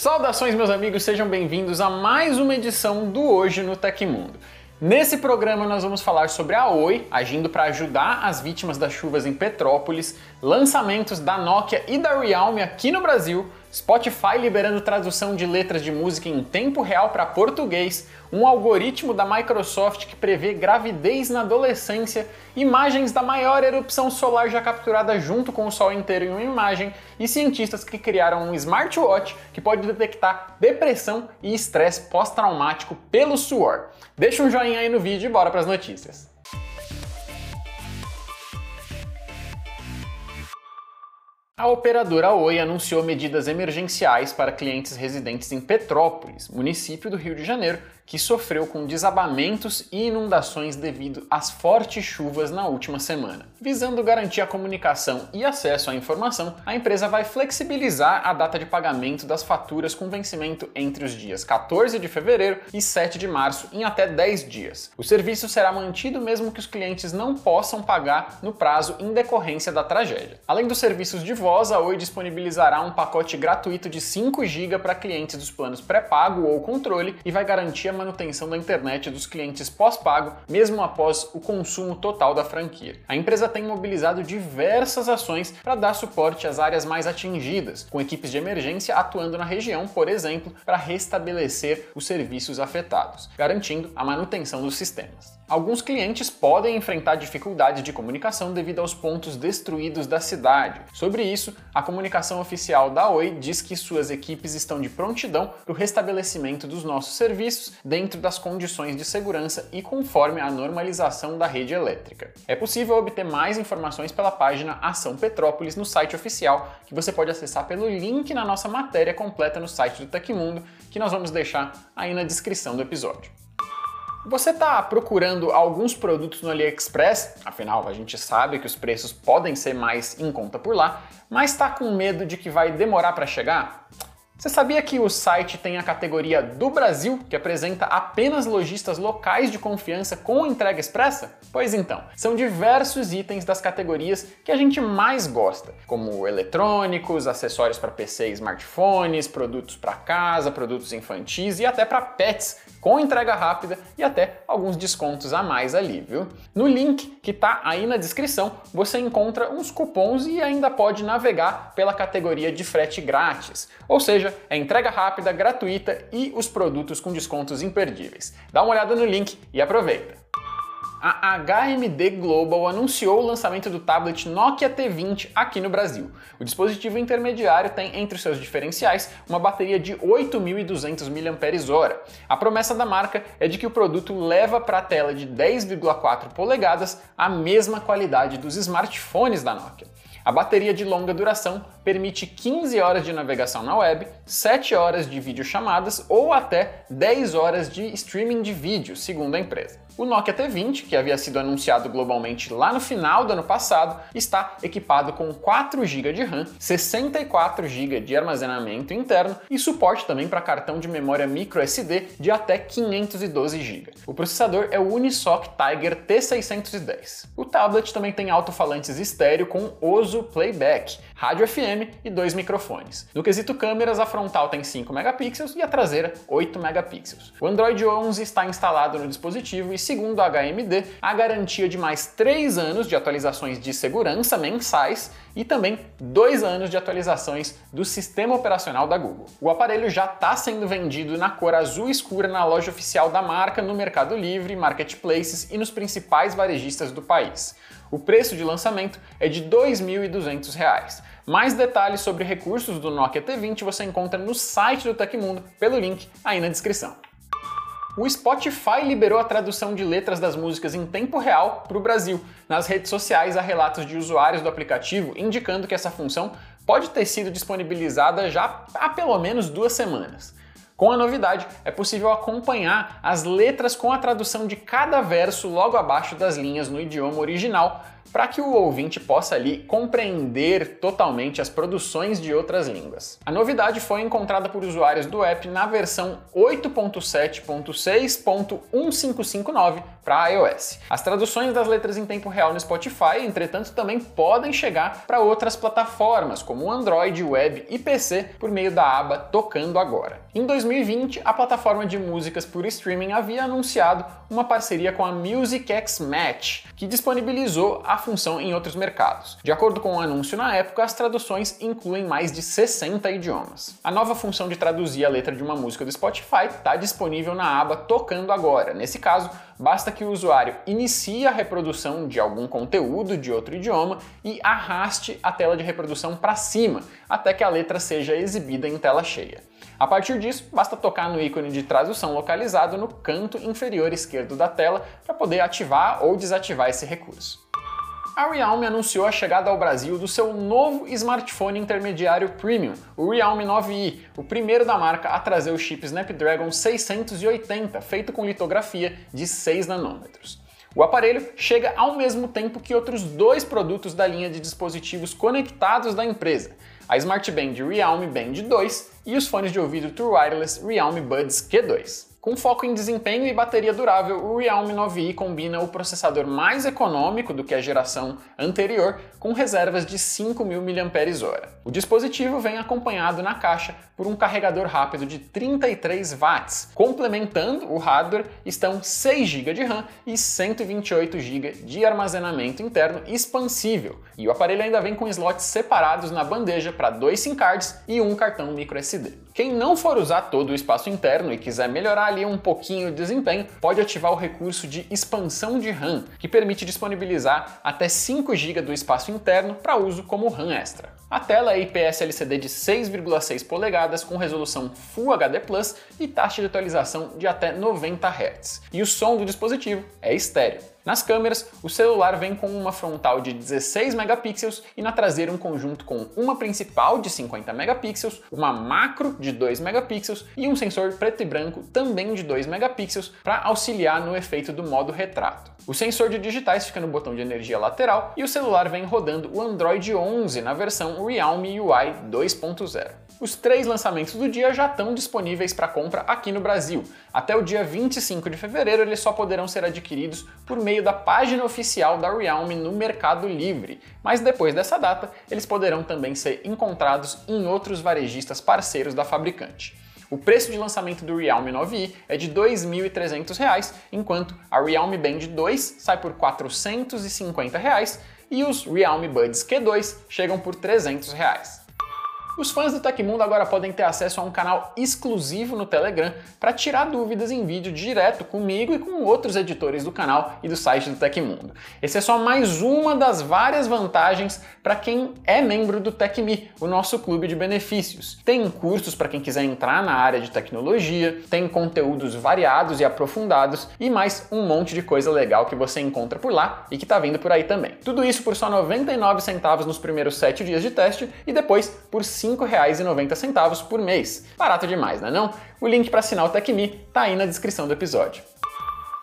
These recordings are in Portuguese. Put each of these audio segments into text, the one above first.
Saudações, meus amigos, sejam bem-vindos a mais uma edição do Hoje no Tecmundo. Nesse programa nós vamos falar sobre a Oi agindo para ajudar as vítimas das chuvas em Petrópolis, lançamentos da Nokia e da Realme aqui no Brasil, Spotify liberando tradução de letras de música em tempo real para português, um algoritmo da Microsoft que prevê gravidez na adolescência, imagens da maior erupção solar já capturada junto com o Sol inteiro em uma imagem e cientistas que criaram um smartwatch que pode detectar depressão e estresse pós-traumático pelo suor. Deixa um joinha aí no vídeo e bora para as notícias. A operadora Oi anunciou medidas emergenciais para clientes residentes em Petrópolis, município do Rio de Janeiro, que sofreu com desabamentos e inundações devido às fortes chuvas na última semana. Visando garantir a comunicação e acesso à informação, a empresa vai flexibilizar a data de pagamento das faturas com vencimento entre os dias 14 de fevereiro e 7 de março em até 10 dias. O serviço será mantido mesmo que os clientes não possam pagar no prazo em decorrência da tragédia. Além dos serviços de voz, a Oi disponibilizará um pacote gratuito de 5 GB para clientes dos planos pré-pago ou controle e vai garantir a manutenção da internet dos clientes pós-pago, mesmo após o consumo total da franquia. A empresa tem mobilizado diversas ações para dar suporte às áreas mais atingidas, com equipes de emergência atuando na região, por exemplo, para restabelecer os serviços afetados, garantindo a manutenção dos sistemas. Alguns clientes podem enfrentar dificuldades de comunicação devido aos pontos destruídos da cidade. Sobre isso, a comunicação oficial da Oi diz que suas equipes estão de prontidão para o restabelecimento dos nossos serviços dentro das condições de segurança e conforme a normalização da rede elétrica. É possível obter mais informações pela página Ação Petrópolis no site oficial, que você pode acessar pelo link na nossa matéria completa no site do Tecmundo, que nós vamos deixar aí na descrição do episódio. Você está procurando alguns produtos no AliExpress, afinal a gente sabe que os preços podem ser mais em conta por lá, mas está com medo de que vai demorar para chegar? Você sabia que o site tem a categoria do Brasil, que apresenta apenas lojistas locais de confiança com entrega expressa? Pois então, são diversos itens das categorias que a gente mais gosta, como eletrônicos, acessórios para PC e smartphones, produtos para casa, produtos infantis e até para pets, com entrega rápida e até alguns descontos a mais ali, viu? No link que tá aí na descrição, você encontra uns cupons e ainda pode navegar pela categoria de frete grátis. Ou seja, é entrega rápida, gratuita e os produtos com descontos imperdíveis. Dá uma olhada no link e aproveita! A HMD Global anunciou o lançamento do tablet Nokia T20 aqui no Brasil. O dispositivo intermediário tem entre seus diferenciais uma bateria de 8.200 mAh. A promessa da marca é de que o produto leva para a tela de 10,4 polegadas a mesma qualidade dos smartphones da Nokia. A bateria de longa duração permite 15 horas de navegação na web, 7 horas de videochamadas ou até 10 horas de streaming de vídeo, segundo a empresa. O Nokia T20, que havia sido anunciado globalmente lá no final do ano passado, está equipado com 4 GB de RAM, 64 GB de armazenamento interno e suporte também para cartão de memória microSD de até 512 GB. O processador é o Unisoc Tiger T610. O tablet também tem alto-falantes estéreo com Oso Playback, rádio FM e dois microfones. No quesito câmeras, a frontal tem 5 megapixels e a traseira 8 megapixels. O Android 11 está instalado no dispositivo e segundo a HMD, a garantia de mais 3 anos de atualizações de segurança mensais e também 2 anos de atualizações do sistema operacional da Google. O aparelho já está sendo vendido na cor azul escura na loja oficial da marca no Mercado Livre, marketplaces e nos principais varejistas do país. O preço de lançamento é de R$ 2.200. Mais detalhes sobre recursos do Nokia T20 você encontra no site do Tecmundo pelo link aí na descrição o Spotify liberou a tradução de letras das músicas em tempo real para o Brasil. Nas redes sociais há relatos de usuários do aplicativo indicando que essa função pode ter sido disponibilizada já há pelo menos duas semanas. Com a novidade, é possível acompanhar as letras com a tradução de cada verso logo abaixo das linhas no idioma original, para que o ouvinte possa ali compreender totalmente as produções de outras línguas. A novidade foi encontrada por usuários do app na versão 8.7.6.1559 para iOS. As traduções das letras em tempo real no Spotify, entretanto, também podem chegar para outras plataformas, como Android, web e PC, por meio da aba Tocando Agora. Em 2020, a plataforma de músicas por streaming havia anunciado uma parceria com a Music X Match, que disponibilizou a função em outros mercados. De acordo com o um anúncio na época, as traduções incluem mais de 60 idiomas. A nova função de traduzir a letra de uma música do Spotify está disponível na aba Tocando Agora. Nesse caso, basta que o usuário inicie a reprodução de algum conteúdo de outro idioma e arraste a tela de reprodução para cima, até que a letra seja exibida em tela cheia. A partir disso, basta tocar no ícone de tradução localizado no canto inferior esquerdo da tela para poder ativar ou desativar esse recurso. A Realme anunciou a chegada ao Brasil do seu novo smartphone intermediário premium, o Realme 9i, o primeiro da marca a trazer o chip Snapdragon 680, feito com litografia de 6 nanômetros. O aparelho chega ao mesmo tempo que outros dois produtos da linha de dispositivos conectados da empresa, a Smart Band Realme Band 2 e os fones de ouvido True Wireless Realme Buds Q2. Com foco em desempenho e bateria durável, o Realme 9i combina o processador mais econômico do que a geração anterior, com reservas de 5.000 mAh. O dispositivo vem acompanhado na caixa por um carregador rápido de 33 watts. Complementando o hardware estão 6 GB de RAM e 128 GB de armazenamento interno expansível. E o aparelho ainda vem com slots separados na bandeja para dois SIM cards e um cartão microSD. Quem não for usar todo o espaço interno e quiser melhorar ali um pouquinho o desempenho, pode ativar o recurso de expansão de RAM, que permite disponibilizar até 5 GB do espaço interno para uso como RAM extra. A tela é IPS LCD de 6,6 polegadas com resolução Full HD Plus e taxa de atualização de até 90 Hz. E o som do dispositivo é estéreo. Nas câmeras, o celular vem com uma frontal de 16 megapixels e na traseira um conjunto com uma principal de 50 megapixels, uma macro de 2 megapixels e um sensor preto e branco também de 2 megapixels para auxiliar no efeito do modo retrato. O sensor de digitais fica no botão de energia lateral e o celular vem rodando o Android 11 na versão Realme UI 2.0. Os três lançamentos do dia já estão disponíveis para compra aqui no Brasil. Até o dia 25 de fevereiro, eles só poderão ser adquiridos por meio da página oficial da Realme no Mercado Livre. Mas depois dessa data, eles poderão também ser encontrados em outros varejistas parceiros da fabricante. O preço de lançamento do Realme 9i é de R$ 2.300, enquanto a Realme Band 2 sai por 450 reais, e os Realme Buds Q2 chegam por 300 reais. Os fãs do Tecmundo agora podem ter acesso a um canal exclusivo no Telegram para tirar dúvidas em vídeo direto comigo e com outros editores do canal e do site do Tecmundo. Esse é só mais uma das várias vantagens para quem é membro do TecMe, o nosso clube de benefícios. Tem cursos para quem quiser entrar na área de tecnologia, tem conteúdos variados e aprofundados e mais um monte de coisa legal que você encontra por lá e que está vindo por aí também. Tudo isso por só 99 centavos nos primeiros 7 dias de teste e depois por 5 R$ 5,90 por mês. Barato demais, não é não? O link para assinar o TecMe tá aí na descrição do episódio.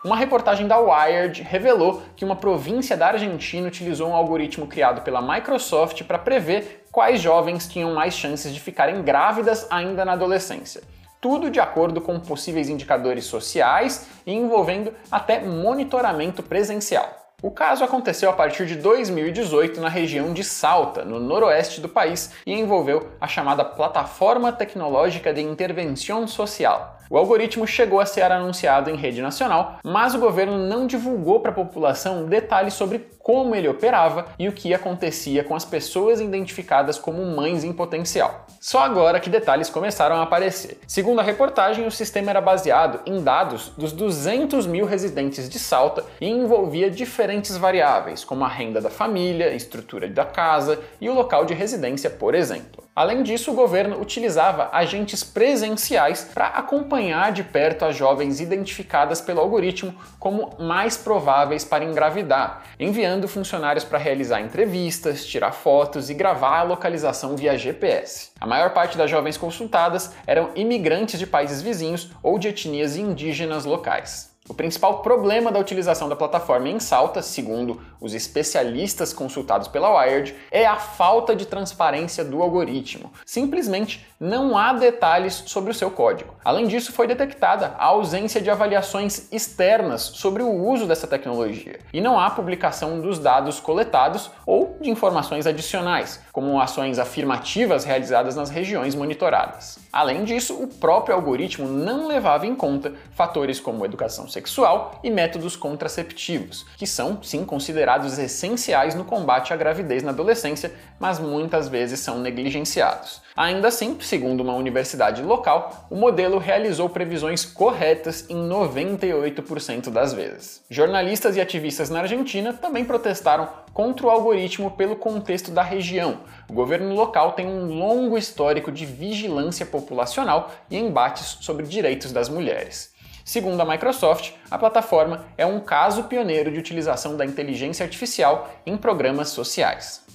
Uma reportagem da Wired revelou que uma província da Argentina utilizou um algoritmo criado pela Microsoft para prever quais jovens tinham mais chances de ficarem grávidas ainda na adolescência. Tudo de acordo com possíveis indicadores sociais e envolvendo até monitoramento presencial. O caso aconteceu a partir de 2018 na região de Salta, no noroeste do país, e envolveu a chamada Plataforma Tecnológica de Intervenção Social, o algoritmo chegou a ser anunciado em rede nacional, mas o governo não divulgou para a população detalhes sobre como ele operava e o que acontecia com as pessoas identificadas como mães em potencial. Só agora que detalhes começaram a aparecer. Segundo a reportagem, o sistema era baseado em dados dos 200 mil residentes de Salta e envolvia diferentes variáveis, como a renda da família, estrutura da casa e o local de residência, por exemplo. Além disso, o governo utilizava agentes presenciais para acompanhar de perto as jovens identificadas pelo algoritmo como mais prováveis para engravidar, enviando funcionários para realizar entrevistas, tirar fotos e gravar a localização via GPS. A maior parte das jovens consultadas eram imigrantes de países vizinhos ou de etnias indígenas locais. O principal problema da utilização da plataforma em Salta, segundo os especialistas consultados pela Wired, é a falta de transparência do algoritmo. Simplesmente não há detalhes sobre o seu código. Além disso, foi detectada a ausência de avaliações externas sobre o uso dessa tecnologia e não há publicação dos dados coletados ou de informações adicionais, como ações afirmativas realizadas nas regiões monitoradas. Além disso, o próprio algoritmo não levava em conta fatores como educação sexual e métodos contraceptivos, que são sim considerados essenciais no combate à gravidez na adolescência, mas muitas vezes são negligenciados. Ainda assim, segundo uma universidade local, o modelo realizou previsões corretas em 98% das vezes. Jornalistas e ativistas na Argentina também protestaram contra o algoritmo pelo contexto da região. O governo local tem um longo histórico de vigilância populacional e embates sobre direitos das mulheres. Segundo a Microsoft, a plataforma é um caso pioneiro de utilização da inteligência artificial em programas sociais.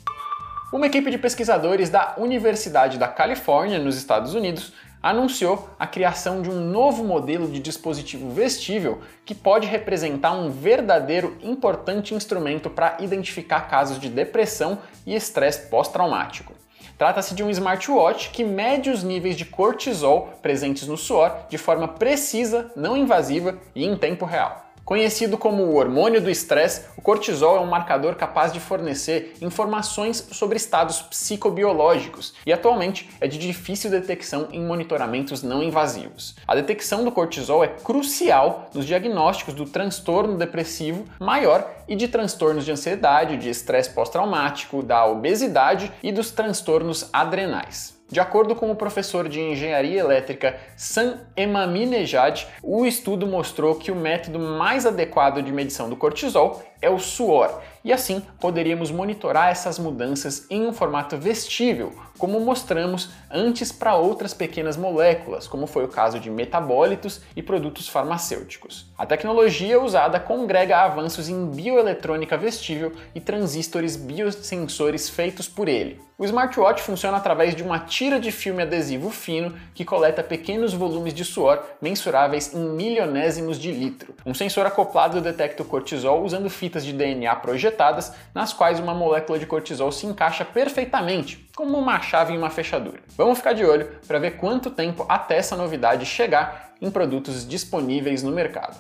Uma equipe de pesquisadores da Universidade da Califórnia, nos Estados Unidos, anunciou a criação de um novo modelo de dispositivo vestível que pode representar um verdadeiro importante instrumento para identificar casos de depressão e estresse pós-traumático. Trata-se de um smartwatch que mede os níveis de cortisol presentes no suor de forma precisa, não invasiva e em tempo real. Conhecido como o hormônio do estresse, o cortisol é um marcador capaz de fornecer informações sobre estados psicobiológicos e atualmente é de difícil detecção em monitoramentos não invasivos. A detecção do cortisol é crucial nos diagnósticos do transtorno depressivo maior e de transtornos de ansiedade, de estresse pós-traumático, da obesidade e dos transtornos adrenais. De acordo com o professor de engenharia elétrica Sam Emaminejad, o estudo mostrou que o método mais adequado de medição do cortisol é o suor, e assim poderíamos monitorar essas mudanças em um formato vestível, como mostramos antes para outras pequenas moléculas, como foi o caso de metabólitos e produtos farmacêuticos. A tecnologia usada congrega avanços em bioeletrônica vestível e transistores biosensores feitos por ele. O smartwatch funciona através de uma tira de filme adesivo fino que coleta pequenos volumes de suor mensuráveis em milionésimos de litro. Um sensor acoplado detecta o cortisol usando fitas de DNA projetadas, nas quais uma molécula de cortisol se encaixa perfeitamente, como uma chave em uma fechadura. Vamos ficar de olho para ver quanto tempo até essa novidade chegar em produtos disponíveis no mercado.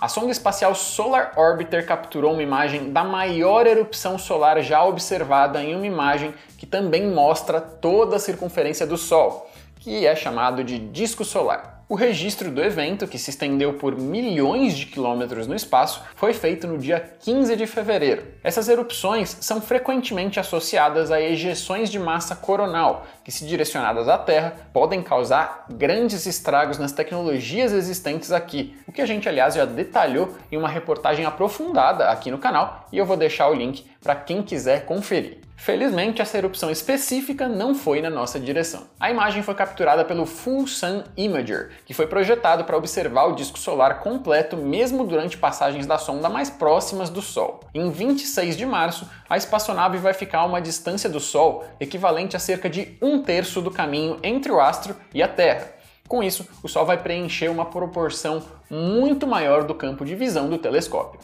A sonda espacial Solar Orbiter capturou uma imagem da maior erupção solar já observada em uma imagem que também mostra toda a circunferência do Sol, que é chamado de disco solar. O registro do evento, que se estendeu por milhões de quilômetros no espaço, foi feito no dia 15 de fevereiro. Essas erupções são frequentemente associadas a ejeções de massa coronal, que, se direcionadas à Terra, podem causar grandes estragos nas tecnologias existentes aqui, o que a gente, aliás, já detalhou em uma reportagem aprofundada aqui no canal e eu vou deixar o link para quem quiser conferir. Felizmente, essa erupção específica não foi na nossa direção. A imagem foi capturada pelo Full Sun Imager, que foi projetado para observar o disco solar completo mesmo durante passagens da sonda mais próximas do Sol. Em 26 de março, a espaçonave vai ficar a uma distância do Sol equivalente a cerca de um terço do caminho entre o astro e a Terra. Com isso, o Sol vai preencher uma proporção muito maior do campo de visão do telescópio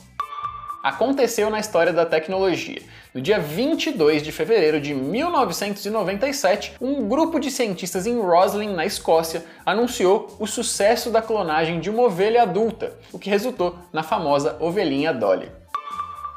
aconteceu na história da tecnologia. No dia 22 de fevereiro de 1997, um grupo de cientistas em Roslin, na Escócia, anunciou o sucesso da clonagem de uma ovelha adulta, o que resultou na famosa ovelhinha Dolly.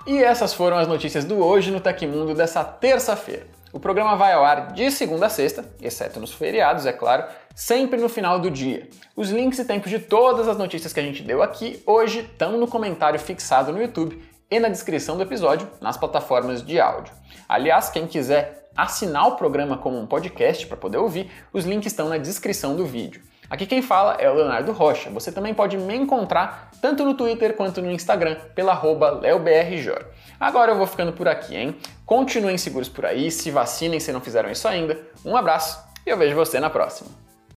E essas foram as notícias do Hoje no Tecmundo dessa terça-feira. O programa vai ao ar de segunda a sexta, exceto nos feriados, é claro, sempre no final do dia. Os links e tempos de todas as notícias que a gente deu aqui hoje estão no comentário fixado no YouTube e na descrição do episódio nas plataformas de áudio. Aliás, quem quiser assinar o programa como um podcast para poder ouvir, os links estão na descrição do vídeo. Aqui quem fala é o Leonardo Rocha. Você também pode me encontrar tanto no Twitter quanto no Instagram pela leobrjor. Agora eu vou ficando por aqui, hein? Continuem seguros por aí, se vacinem se não fizeram isso ainda. Um abraço e eu vejo você na próxima.